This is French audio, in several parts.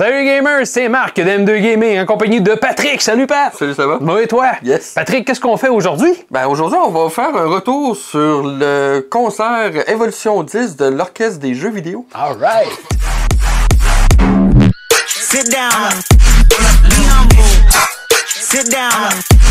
Salut gamers, c'est Marc de M2 Gaming en compagnie de Patrick. Salut Pat! Salut, ça va? Moi et toi? Yes. Patrick, qu'est-ce qu'on fait aujourd'hui? Ben, aujourd'hui, on va faire un retour sur le concert Évolution 10 de l'Orchestre des jeux vidéo. Alright! Sit down. Be humble. Sit down.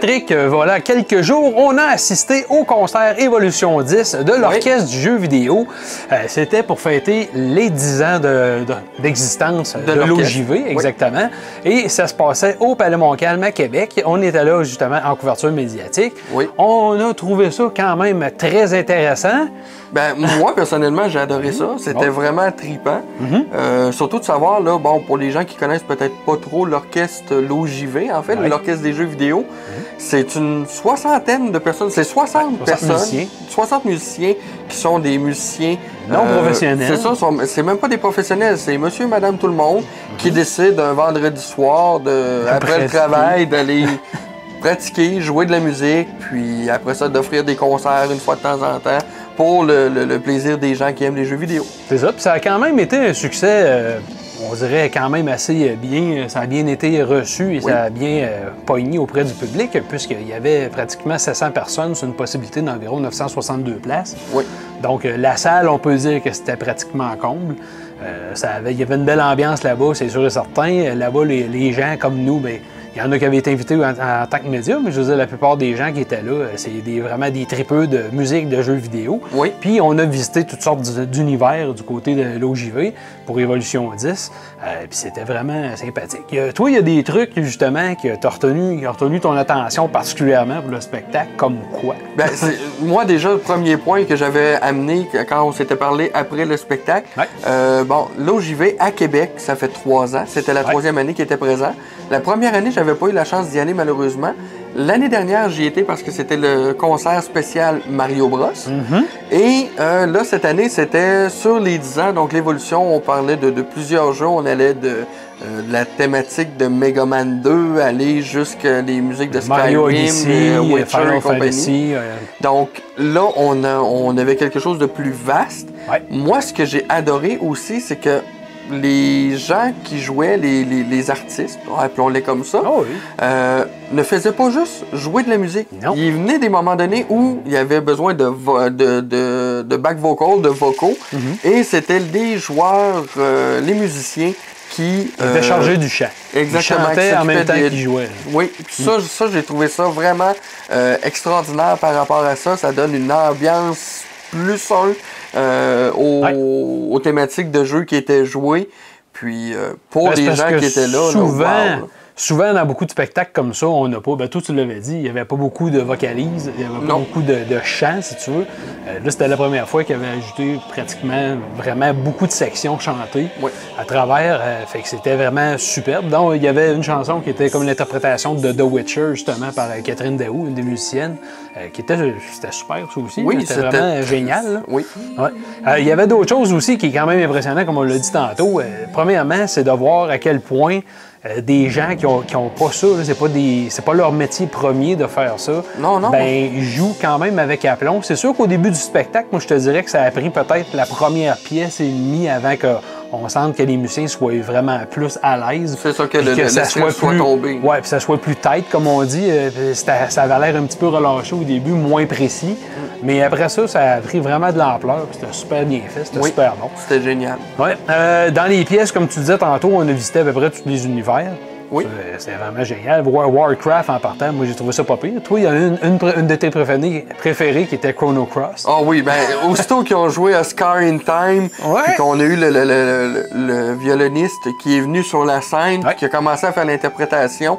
Patrick, euh, voilà, quelques jours, on a assisté au concert Évolution 10 de l'Orchestre du jeu vidéo. Euh, C'était pour fêter les 10 ans de- de- d'existence de, l'OJV, exactement. Et ça se passait au Palais Montcalm à Québec. On était là justement en couverture médiatique. Oui. On a trouvé ça quand même très intéressant. Ben, moi, personnellement, j'ai adoré ça. C'était Bon. vraiment tripant. Euh, surtout de savoir, là, bon, pour les gens qui connaissent peut-être pas trop l'orchestre, l'OJV, en fait, Ouais. l'orchestre des jeux vidéo, c'est une soixantaine de personnes. C'est 60 60 personnes. musiciens. 60 musiciens qui sont des musiciens. euh, Non professionnels. C'est ça, c'est même pas des professionnels. C'est monsieur, madame, tout le monde qui décide un vendredi soir, de, après le travail, d'aller pratiquer, jouer de la musique, puis après ça, d'offrir des concerts une fois de temps en temps pour le, le- le plaisir des gens qui aiment les jeux vidéo. C'est ça. Puis ça a quand même été un succès, euh, on dirait quand même assez bien. Ça a bien été reçu et ça a bien euh, pogné auprès du public, puisqu'il y avait pratiquement 700 personnes sur une possibilité d'environ 962 places. Oui. Donc euh, la salle, on peut dire que c'était pratiquement comble. Euh, ça avait, il y avait une belle ambiance là-bas, c'est sûr et certain. Là-bas, les, les gens comme nous, ben, il y en a qui avaient été invités en, en tant que médias, mais je veux dire, la plupart des gens qui étaient là, euh, c'est des, vraiment des tripeux de musique, de jeux vidéo. Oui. Puis on a visité toutes sortes d'univers du côté de l'OJV pour Évolution 10. Euh, puis c'était vraiment sympathique. Toi, il y a des trucs justement qui t'ont retenu, qui ont retenu ton attention particulièrement pour le spectacle, comme quoi? C'est- moi, déjà, le premier point que j'avais amené quand on s'était parlé après le spectacle, Ouais. euh, bon, vais, à Québec, ça fait trois ans. C'était la Ouais. troisième année qui était présent. La première année, j'avais pas eu la chance d'y aller, malheureusement. L'année dernière, j'y étais parce que c'était le concert spécial Mario Bros. Et euh, là, cette année, c'était sur les 10 ans, donc l'évolution, on parlait de, de plusieurs jeux. On allait de, euh, de la thématique de Mega Man 2 aller jusqu'à les musiques de Mario Skyrim, Odyssey, euh, Witcher Final et compagnie. Fantasy. euh, Donc là, on, a- on avait quelque chose de plus vaste. Ouais. Moi, ce que j'ai adoré aussi, c'est que les gens qui jouaient, les, les- les artistes, appelons-les comme ça, Oh oui. euh, ne faisaient pas juste jouer de la musique. Non. Il venait des moments donnés où il y avait besoin de, de, de, de back vocal, de vocaux, Mhm. et c'était les joueurs, euh, les musiciens qui... Il était euh, chargé du chant. exactement, Il chantait qui en même temps s'occupait des- qu'il jouait. oui, puis ça, ça j'ai trouvé ça vraiment euh, extraordinaire par rapport à ça. Ça donne une ambiance plus simple euh, aux, Ouais. aux thématiques de jeu qui étaient jouées. Puis euh, pour Ben, les gens que qui étaient là, là, souvent, wow, là. Souvent dans beaucoup de spectacles comme ça, on n'a pas. Ben, toi, tu l'avais dit, il n'y avait pas beaucoup de vocalises, il n'y avait pas Non. beaucoup de, de chants, si tu veux. Euh, là, c'était la première fois qu'il avait ajouté pratiquement vraiment beaucoup de sections chantées Oui. à travers. euh, fait que c'était vraiment superbe. Donc, il y avait une chanson qui était comme l'interprétation de The Witcher, justement, par euh, Catherine Daou, une des musiciennes, euh, qui était, c'était super, ça aussi. Oui, c'était c'était- vraiment génial. là. Oui. Ouais. Euh, il y avait d'autres choses aussi qui est quand même impressionnant, comme on l'a dit tantôt. Euh, premièrement, c'est de voir à quel point euh, des gens qui ont, qui ont pas ça, c'est pas des, c'est pas leur métier premier de faire ça. Non, non. Ben, ils jouent quand même avec aplomb. C'est sûr qu'au début du spectacle, moi, je te dirais que ça a pris peut-être la première pièce et demie avant qu'on sente que les musiciens soient vraiment plus à l'aise. C'est ça, que le- le- ça soit plus, tombé. Ouais, puis ça soit plus tight, comme on dit. Euh, puis c'était- ça avait l'air un petit peu relâché au début, moins précis. Mais après ça, ça a pris vraiment de l'ampleur. C'était super bien fait, c'était Oui. super bon. C'était génial. Ouais. Euh, dans les pièces, comme tu disais tantôt, on a visité à peu près tous les univers. Oui. C'est vraiment génial. War- Warcraft en partant, moi j'ai trouvé ça pas pire. Toi, il y en a une, une, de tes préférées, préférées qui était Chrono Cross. Ah oui, ben, aussitôt qu'ils ont joué à Scar in Time, Ouais. puis qu'on a eu le, le- le- le- violoniste qui est venu sur la scène, Ouais. qui a commencé à faire l'interprétation,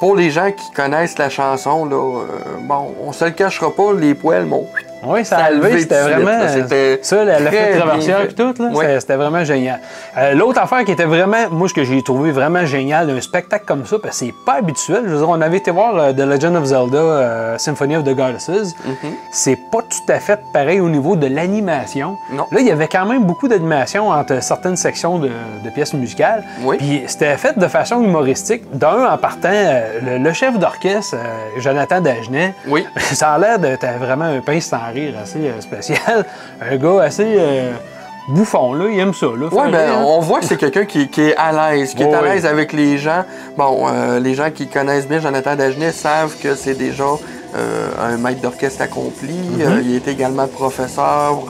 pour les gens qui connaissent la chanson, là, euh, bon, on se le cachera pas, les poils m'ont Oui, ça a levé, c'était vraiment. C'était ça, la, fête traversière et tout, là, Oui. c'était- vraiment génial. Euh, L'autre affaire qui était vraiment, moi, ce que j'ai trouvé vraiment génial d'un spectacle comme ça, parce que c'est pas habituel. Je veux dire, on avait été voir euh, The Legend of Zelda euh, Symphony of the Goddesses. Mm-hmm. C'est pas tout à fait pareil au niveau de l'animation. Non. Là, il y avait quand même beaucoup d'animation entre certaines sections de, de pièces musicales. Oui. Puis c'était fait de façon humoristique. D'un, en partant, euh, le, le chef d'orchestre, Jonathan Dagenet, Oui. ça a l'air d'être vraiment un pince sans rire assez euh, spécial. Un gars assez euh, bouffon, là. Il aime ça, là. Oui, faire ben, rire. on voit que c'est quelqu'un qui, qui est à l'aise, qui est à l'aise avec les gens. Bon, euh, les gens qui connaissent bien Jonathan Dagenet savent que c'est déjà un maître d'orchestre accompli. Mhm. Il est également professeur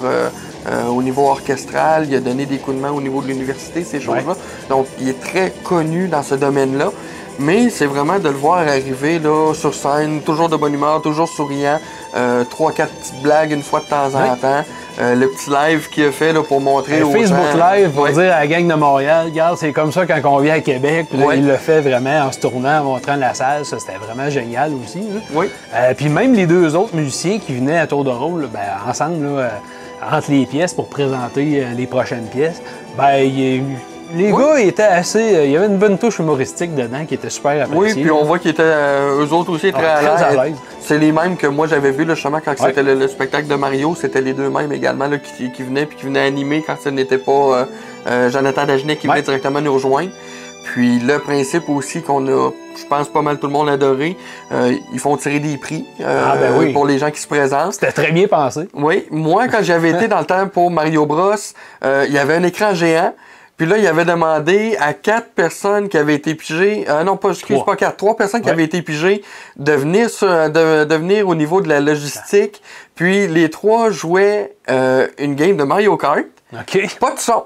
euh, au niveau orchestral. Il a donné des coups de main au niveau de l'université, ces choses-là. Donc, il est très connu dans ce domaine-là. Mais c'est vraiment de le voir arriver là, sur scène, toujours de bonne humeur, toujours souriant. Euh, Trois, quatre petites blagues une fois de temps en Oui. temps. Euh, le petit live qu'il a fait là, pour montrer Un aux Facebook gens. Live pour Ouais. dire à la gang de Montréal, regarde, c'est comme ça quand on vient à Québec. Puis là, Ouais. il le fait vraiment en se tournant, en montrant la salle. Ça, c'était vraiment génial aussi. là. Oui. Euh, puis même les deux autres musiciens qui venaient à tour de rôle, là, ben, ensemble, là, euh, entre les pièces pour présenter euh, les prochaines pièces, ben, il- les Oui. gars étaient assez. euh, il y avait une bonne touche humoristique dedans qui était super Oui, appréciée. puis on voit qu'ils étaient, euh, eux autres aussi, très, Ouais, à très à l'aise. C'est les mêmes que moi j'avais vu là, justement quand Ouais. c'était le, le spectacle de Mario, c'était les deux mêmes également là, qui, qui venaient puis qui venaient animer quand ce n'était pas euh, Jonathan Dagenet qui venait directement nous rejoindre. Puis le principe aussi qu'on a, je pense pas mal tout le monde adoré, euh, ils font tirer des prix euh, Ah, ben oui. pour les gens qui se présentent. C'était très bien pensé. Oui, moi, quand j'avais été dans le temps pour Mario Bros, euh, il y avait un écran géant. Puis là, il avait demandé à quatre personnes qui avaient été pigées, euh, non pas, excuse Trois. pas quatre, trois personnes qui Ouais. avaient été pigées de venir, sur- de, de venir au niveau de la logistique. Puis les trois jouaient euh, une game de Mario Kart. OK. Pas de son.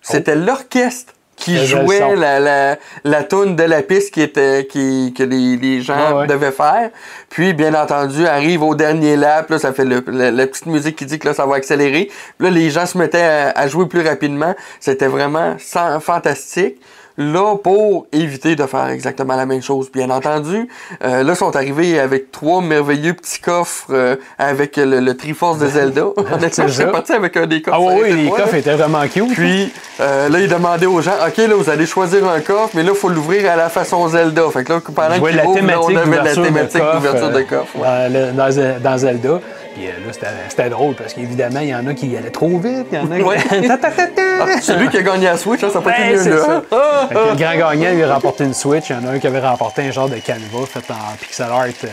C'était l'orchestre qui jouait la, la, la toune de la piste qui était, qui, que les, les gens ouais. devaient faire. Puis, bien entendu, arrive au dernier lap, là, ça fait le- la, la petite musique qui dit que là, ça va accélérer. Puis là, les gens se mettaient à, à jouer plus rapidement. C'était vraiment sans- fantastique. Là, pour éviter de faire exactement la même chose, bien entendu, euh, là, sont arrivés avec trois merveilleux petits coffres euh, avec le, le Triforce de Zelda. Honnêtement, ça. parti avec un des coffres. Ah oui, oui, les coffres étaient vraiment cute. Puis euh, là, il demandait aux gens, OK, là, vous allez choisir un coffre, mais là, il faut l'ouvrir à la façon Zelda. Fait que là, pendant qu'il ouvre, là, on avait la d'ouverture de thématique coffre, d'ouverture de euh, coffre. ouais. dans Zelda. Puis euh, là, c'était- c'était drôle parce qu'évidemment, il y en a qui allaient trop vite. Il y en a qui. Ouais. Ah, celui qui a gagné la Switch, hein, ça n'a pas été mieux, là. Ah, que le grand gagnant lui a remporté une Switch. Il y en a un qui avait remporté un genre de canevas fait en pixel art. euh,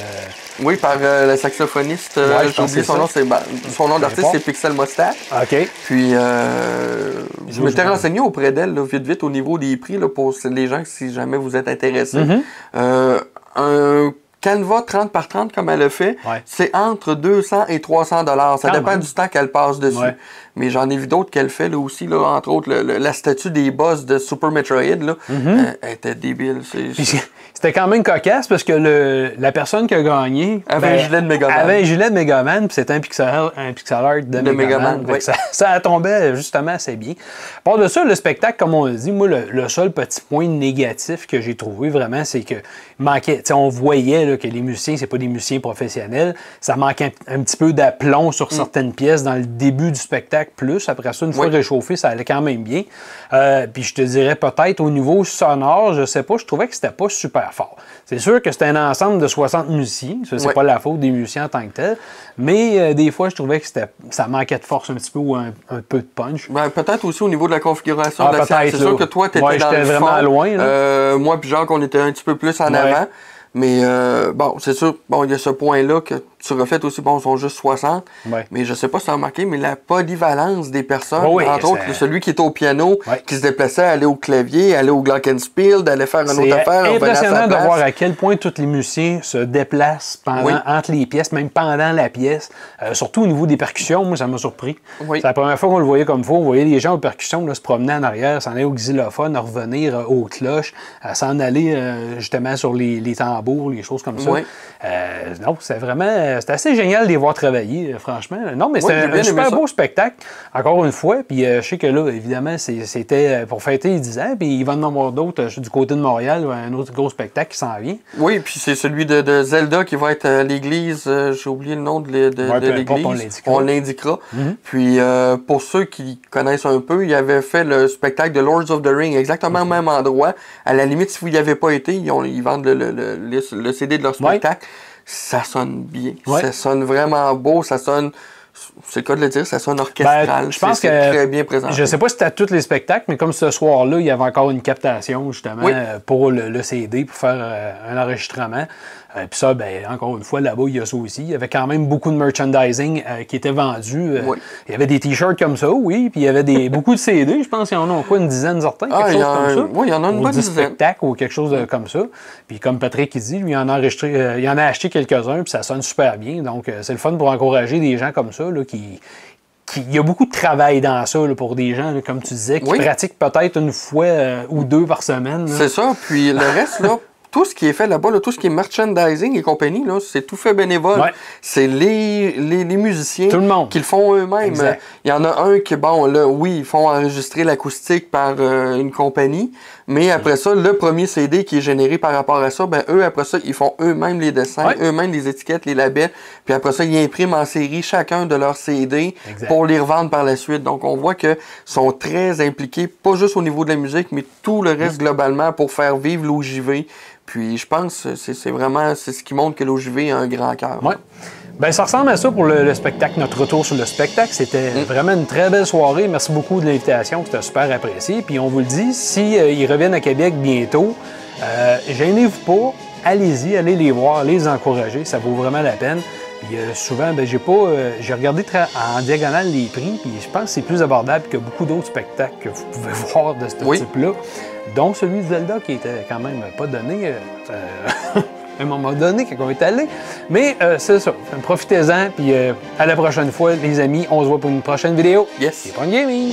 Oui, par euh, le saxophoniste, Ouais, j'ai oublié son nom, ben, son nom d'artiste, c'est Pixel Mustache. OK. Puis, euh, je m'étais renseigné auprès d'elle, vite, vite, au niveau des prix, là, pour les gens, si jamais vous êtes intéressés. Mm-hmm. Un Canva 30 par 30, comme elle le fait, Ouais. c'est entre 200 et 300 dollars. Ça Quand dépend même. du temps qu'elle passe dessus. Ouais. Mais j'en ai vu d'autres qu'elle fait, là, aussi, là, entre autres, le- le- la statue des boss de Super Metroid, là, euh, elle était débile. Mm-hmm. C'était quand même cocasse parce que le, la personne qui a gagné. ben, Avait un gilet de Megaman. Avait un gilet de Megaman, puis c'était un pixel, un pixel art de, De Megaman. Oui. ça, ça tombait justement assez bien. À part de ça, le spectacle, comme on a dit, moi, le, seul petit point négatif que j'ai trouvé vraiment, c'est que manquait. On voyait là, que les musiciens, c'est pas des musiciens professionnels. Ça manquait un, un petit peu d'aplomb sur certaines pièces dans le début du spectacle, plus. Après ça, une fois Mm. Oui. réchauffé, ça allait quand même bien. Euh, puis je te dirais peut-être au niveau sonore, je sais pas, je trouvais que c'était pas super fort. C'est sûr que c'était un ensemble de 60 musiciens, ça c'est Oui. pas la faute des musiciens en tant que tel, mais euh, des fois je trouvais que ça manquait de force un petit peu ou un, un peu de punch. Ben, peut-être aussi au niveau de la configuration Ah, de la salle. C'est sûr que toi, tu étais Ouais, dans le vraiment fond. loin, là. Euh, moi puis Jacques, on était un petit peu plus en Ouais. avant. Mais euh, bon, c'est sûr, bon, il y a ce point-là que tu refais aussi, bon, ils sont juste 60. Ouais. Mais je sais pas si tu as remarqué, mais la polyvalence des personnes, Oui, oui, entre autres, c'est- celui qui était au piano, Ouais. qui se déplaçait, aller au clavier, aller au glockenspiel, d'aller faire une C'est autre affaire, à sa impressionnant de voir à quel point tous les musiciens se déplacent pendant, Oui. entre les pièces, même pendant la pièce. Euh, surtout au niveau des percussions, moi, ça m'a surpris. Oui. C'est la première fois qu'on le voyait comme il faut. On voyait les gens aux percussions là, se promener en arrière, s'en aller au xylophone, revenir euh, aux cloches, à s'en aller euh, justement sur les, les tambours, les choses comme ça. Oui. Euh, non, c'est vraiment, c'était c'était assez génial de les voir travailler, euh, franchement. Non, mais c'était un, super beau spectacle, encore une fois. Puis euh, je sais que là, évidemment, c'était euh, pour fêter les 10 ans. Puis il va en avoir d'autres euh, du côté de Montréal, un autre gros spectacle qui s'en vient. Oui, puis c'est celui de, de Zelda qui va être à l'église. euh, J'ai oublié le nom de, l'é- de- Ouais, de peu importe, on l'église. l'indiquera. On l'indiquera. Mhm. Puis euh, pour ceux qui connaissent un peu, il avait fait le spectacle de Lords of the Ring exactement Mhm. au même endroit. À la limite, si vous n'y avez pas été, ils, ont- ils vendent le, le- le- le- le CD de leur Ouais. Ça sonne bien. Ouais. Ça sonne vraiment beau. Ça sonne. C'est le cas de le dire, ça sonne orchestral. Ben, je pense que- très bien présenté. Je sais pas si c'était à tous les spectacles, mais comme ce soir-là, il y avait encore une captation, justement, Oui. euh, pour le, le CD, pour faire euh, un enregistrement. Euh, Puis ça, ben, encore une fois, là-bas, il y a ça aussi. Il y avait quand même beaucoup de merchandising euh, qui était vendu. Oui. Il y avait des t-shirts comme ça, oui. Puis il y avait des, beaucoup de CD. Je pense qu'il y en a quoi, une dizaine certains, quelque Ah, y chose comme un- ça. oui, il y en a une Ou bonne 10 dizaine. spectacles ou quelque chose de- comme ça. Puis comme Patrick il dit, lui, il en a, enregistré, il en a acheté quelques-uns, puis ça sonne super bien. Donc, c'est le fun pour encourager des gens comme ça, là, qui, il y a beaucoup de travail dans ça là, pour des gens, là, comme tu disais, qui Oui. pratiquent peut-être une fois euh, ou deux par semaine. C'est ça. Puis le reste, là, tout ce qui est fait là-bas, là, tout ce qui est merchandising et compagnie, là, c'est tout fait bénévole. Ouais. C'est les, les, les musiciens Tout le monde. qui le font eux-mêmes. Il y en a un qui, bon, là, oui, ils font enregistrer l'acoustique par euh, une compagnie, mais après ça, le premier CD qui est généré par rapport à ça, ben eux, après ça, ils font eux-mêmes les dessins, Ouais. eux-mêmes les étiquettes, les labels, puis après ça, ils impriment en série chacun de leurs CD Exact. pour les revendre par la suite. Donc, on voit que sont très impliqués, pas juste au niveau de la musique, mais tout le reste globalement pour faire vivre l'OJV. Puis, je pense que c'est vraiment c'est ce qui montre que l'OJV a un grand cœur. Ouais. Ben, ça ressemble à ça pour le, le spectacle, notre retour sur le spectacle. C'était Mm. vraiment une très belle soirée. Merci beaucoup de l'invitation, c'était super apprécié. Puis on vous le dit, si euh, ils reviennent à Québec bientôt, euh, gênez-vous pas, allez-y, allez les voir, les encourager, ça vaut vraiment la peine. Puis euh, souvent, ben, j'ai pas, euh, j'ai regardé en diagonale les prix, puis je pense que c'est plus abordable que beaucoup d'autres spectacles que vous pouvez voir de ce Oui. type-là, dont celui de Zelda qui était quand même pas donné. euh, euh, à un moment donné, quand on est allé. Mais c'est ça. Profitez-en, puis à la prochaine fois, les amis. On se voit pour une prochaine vidéo. Yes. C'est gaming!